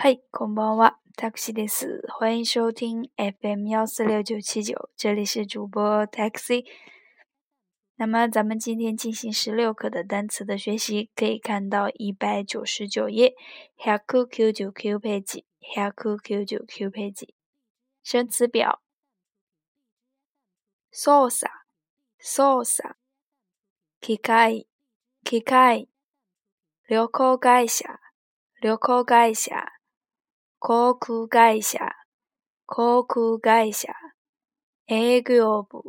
嗨，同胞娃，taxi 的士，欢迎收听 FM 幺四六九七九，这里是主播 taxi。那么，咱们今天进行十六课的单词的学习，可以看到一百九十九页，哈酷 Q 九 Q 配几，哈酷 Q 九 Q 配几。生词表，sauce，sauce，kika，kika，留空改一下，留空改一下。航空会社、航空会社。営業部、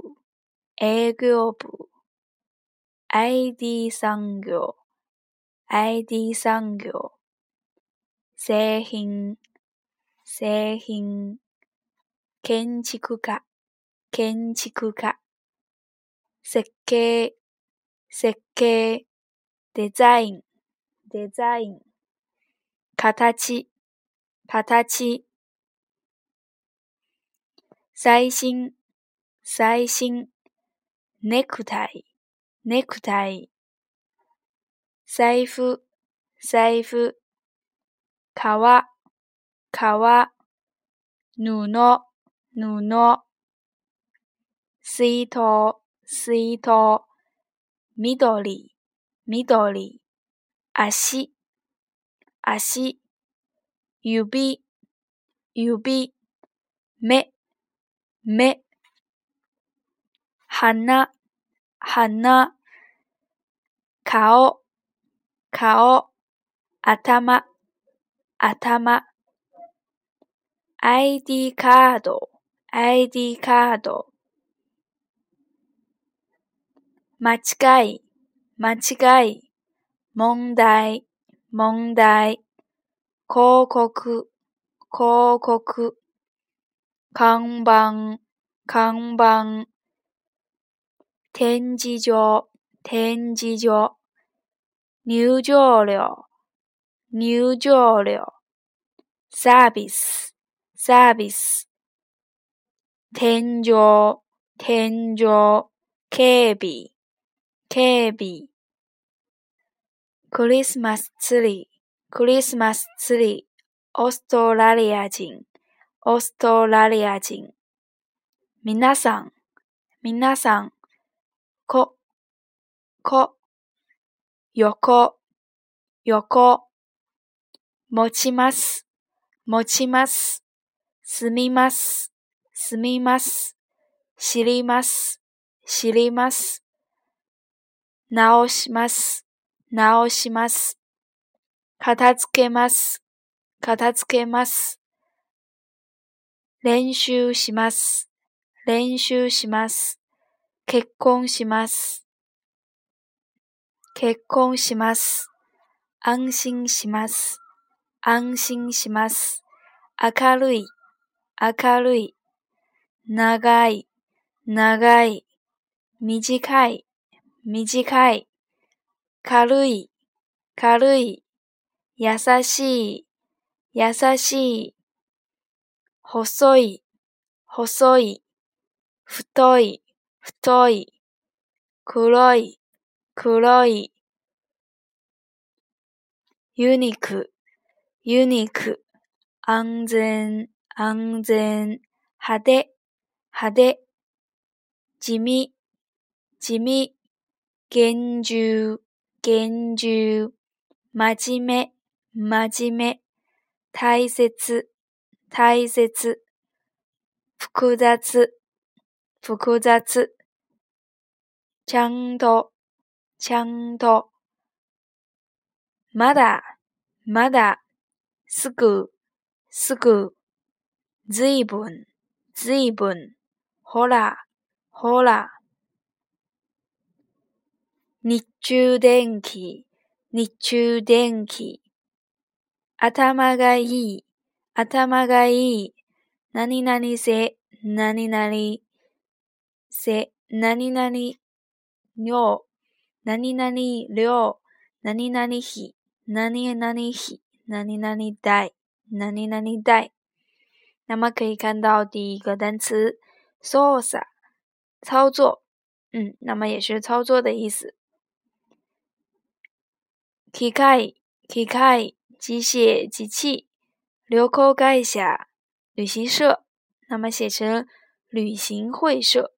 営業部。ID 産業、ID 産業。製品、製品。建築家、建築家。設計、設計。デザイン、デザイン。形、形、最新、最新、ネクタイ、ネクタイ、財布、財布、革、革、布、布、水筒、水筒、緑、緑、足、足、指、指、目、目、鼻、鼻、顔、顔、頭、頭、ID カード、ID カード、間違い、間違い、問題、問題。広告、広告、看板、看板、展示場、展示場、入場料、入場料、サービス、サービス、天井、天井、警備、警備、クリスマスツリー、クリスマスツリー、オーストラリア人、オーストラリア人。皆さん、皆さん、こ、こ、横、横、持ちます、持ちます、すみます、すみます、知ります、知ります、直します、直します。片付けます、片付けます。練習します、練習します。結婚します、結婚します。安心します、安心します。明るい、明るい。長い、長い。短い、短い。軽い、軽い。優しい、優しい。細い、細い。太い、太い。黒い、黒い。ユニーク、ユニーク。安全、安全。派手、派手。地味、地味。厳重、厳重。真面目。真面目、大切、大切、複雑、複雑、ちゃんと、ちゃんと、まだ、まだ、すぐ、すぐ、ずいぶん、ずいぶん、ほら、ほら。日中電気、日中電気。頭がいい、頭がいい。何々せ、何々せ、何々よ、何々量、何々日、何々日、何々代、何々代。那么可以看到第一个单词 “sosa” 操作，嗯，那么也是操作的意思。機 k 機械。机械机器流口感下旅行社那么写成旅行会社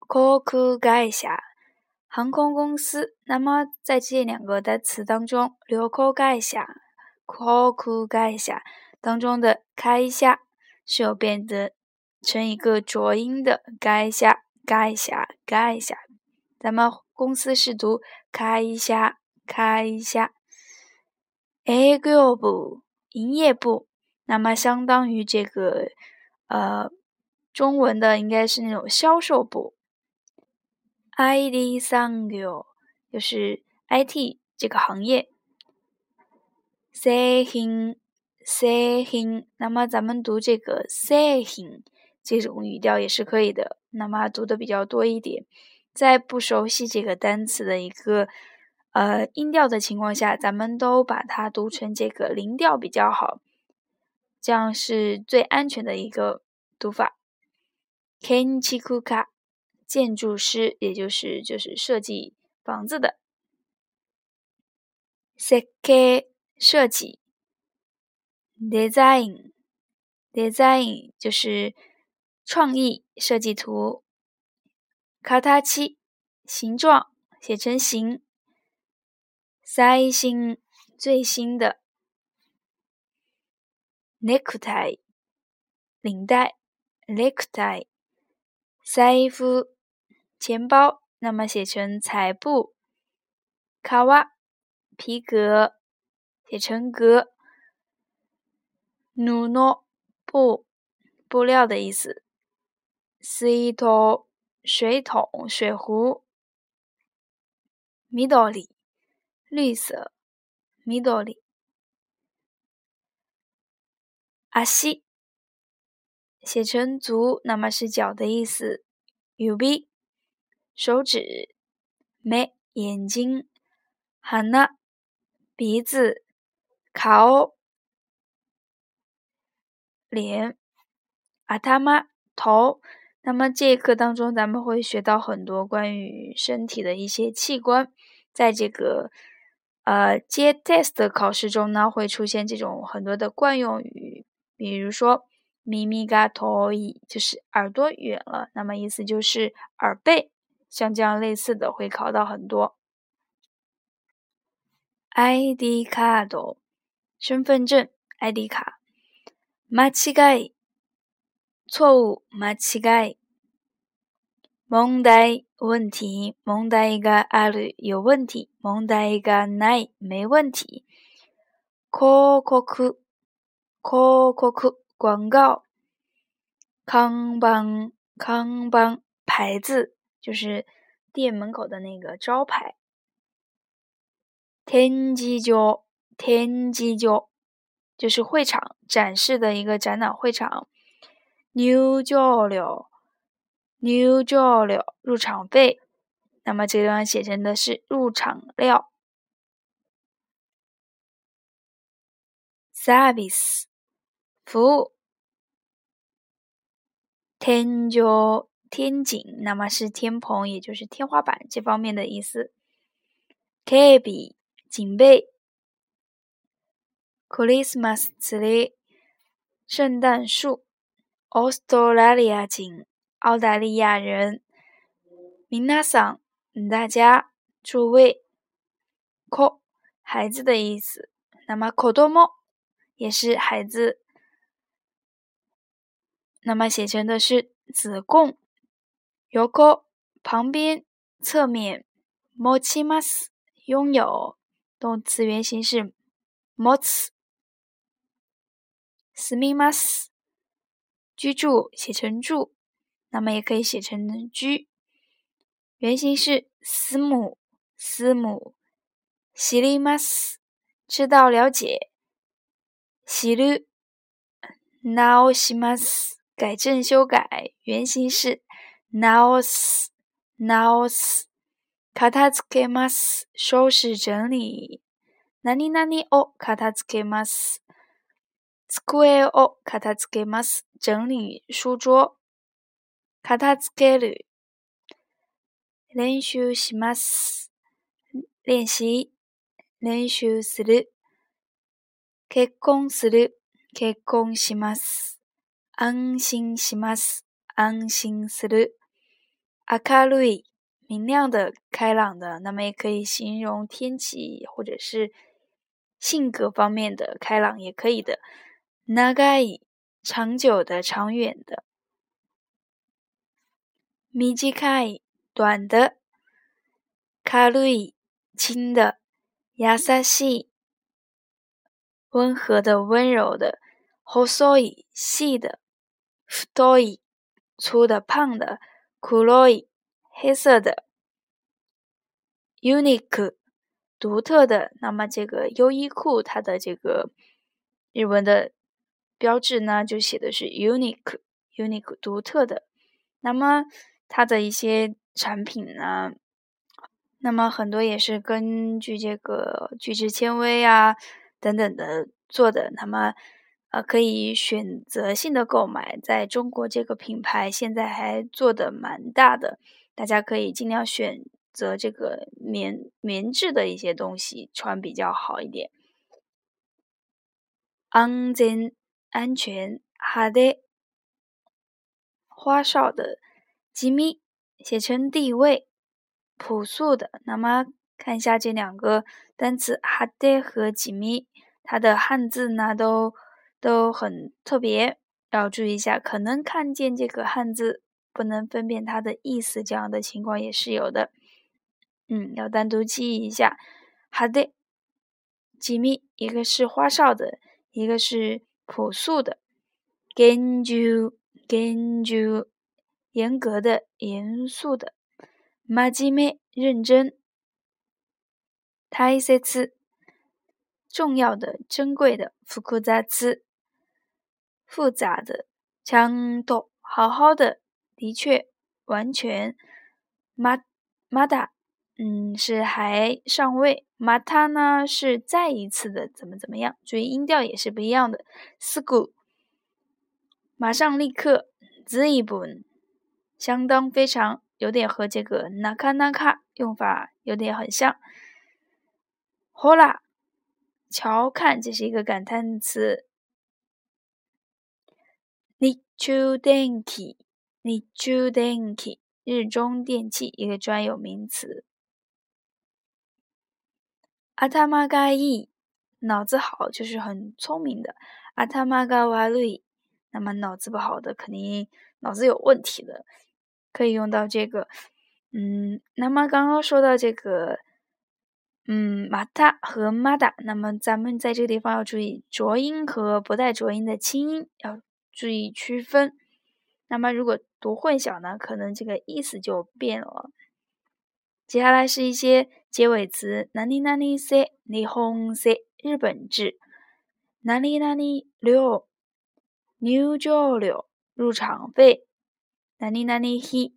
coco g a 下航空公司那么在这两个单词当中流口感下 coco g a 下当中的开一下是有变得成一个浊音的该下该下该下咱们公司是读开一下看一下 a g r i b 营业部，那么相当于这个呃中文的应该是那种销售部。i d 三 n g i 就是 IT 这个行业。sehin sehin，那么咱们读这个 sehin 这种语调也是可以的，那么读的比较多一点，在不熟悉这个单词的一个。呃，音调的情况下，咱们都把它读成这个零调比较好，这样是最安全的一个读法。Kenchikuka，建筑师，也就是就是设计房子的。Seke 设计，design，design 就是创意设计图。k a t 形状，写成形。最新最新的领带，necktie 塞夫钱包，那么写成彩布。卡哇皮革写成格努诺布布料的意思。水桶水桶水壶。米道里。绿色，m i d o r i 阿西，写成足，那么是脚的意思。手臂，手指，眉，眼睛，哈 a 鼻子，卡 o 脸，阿塔玛，头。那么这一课当中，咱们会学到很多关于身体的一些器官，在这个。呃，接 test 考试中呢，会出现这种很多的惯用语，比如说咪咪嘎 i g 就是耳朵远了，那么意思就是耳背，像这样类似的会考到很多。ID 卡ー身份证，ID 卡。間違い，错误，間違い。問題。问题，問題个阿魯有問題，問題噶奈沒問題。c o 酷，可 o 酷，广告。康邦，康邦牌子就是店门口的那个招牌。天之交，天之交，就是會場展示的一個展覽會場。牛角料。new 牛角 l 入场费，那么这段写成的是入场料。Service 服务。天角天井，那么是天棚，也就是天花板这方面的意思。k a b i n 警备。Christmas tree 圣诞树。Australia 井澳大利亚人，明拉嗓，大家，诸位，可孩子的意思，那么，可多莫也是孩子，那么写成的是子宫，右可旁边侧面，i m 吗 s 拥有动词原形是莫 s 斯密吗斯居住写成住。那么也可以写成居，原型是思母思母，習利ま斯知道了解、習う、ナオしま斯改正修改，原型是ナオスナオス、片付けます、收拾整理、何何を片付けます、机を片付けます、整理书桌。片付ける、練習します、練習、練習する、結婚する、結婚します、安心します、安心する。明るい、明亮的、开朗的，那么也可以形容天气或者是性格方面的开朗也可以的。長い、长久的、长远的。短的、轻的、温和的、温柔的、细的、粗的、胖的、黑色的、u n i q 独特的。那么这个优衣库它的这个日文的标志呢，就写的是 “unique”，“unique” 独特的。那么它的一些产品呢，那么很多也是根据这个聚酯纤维啊等等的做的。那么，呃，可以选择性的购买。在中国，这个品牌现在还做的蛮大的，大家可以尽量选择这个棉棉质的一些东西穿比较好一点。安全，安全还的。花哨的。吉米写成地位朴素的，那么看一下这两个单词“哈德”和“吉米”，它的汉字呢都都很特别，要注意一下，可能看见这个汉字不能分辨它的意思，这样的情况也是有的。嗯，要单独记忆一下“哈德”“吉米”，一个是花哨的，一个是朴素的。genju genju 严格的、严肃的 m a j 认真。大切な、重要的、珍贵的、复杂的、复杂的、强多好好的、的确、完全。ma m 嗯，是还上位。m a 呢是再一次的怎么怎么样？注意音调也是不一样的。s c 马上立刻。zebu。相当非常有点和这个那卡那卡用法有点很像。Hola。瞧看这是一个感叹词。日中电器，日中电器一个专有名词。アタマがいい，脑子好就是很聪明的。アタマが悪い，那么脑子不好的肯定脑子有问题的。可以用到这个，嗯，那么刚刚说到这个，嗯，马达和马达，那么咱们在这个地方要注意浊音和不带浊音的清音要注意区分。那么如果读混淆呢，可能这个意思就变了。接下来是一些结尾词：南里南里色，霓虹色；日本制，蓝里蓝里料，牛角料，入场费。哪里哪里，he，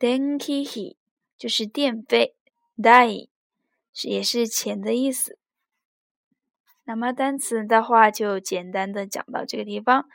电费嘿，就是电费，代也是钱的意思。那么单词的话，就简单的讲到这个地方。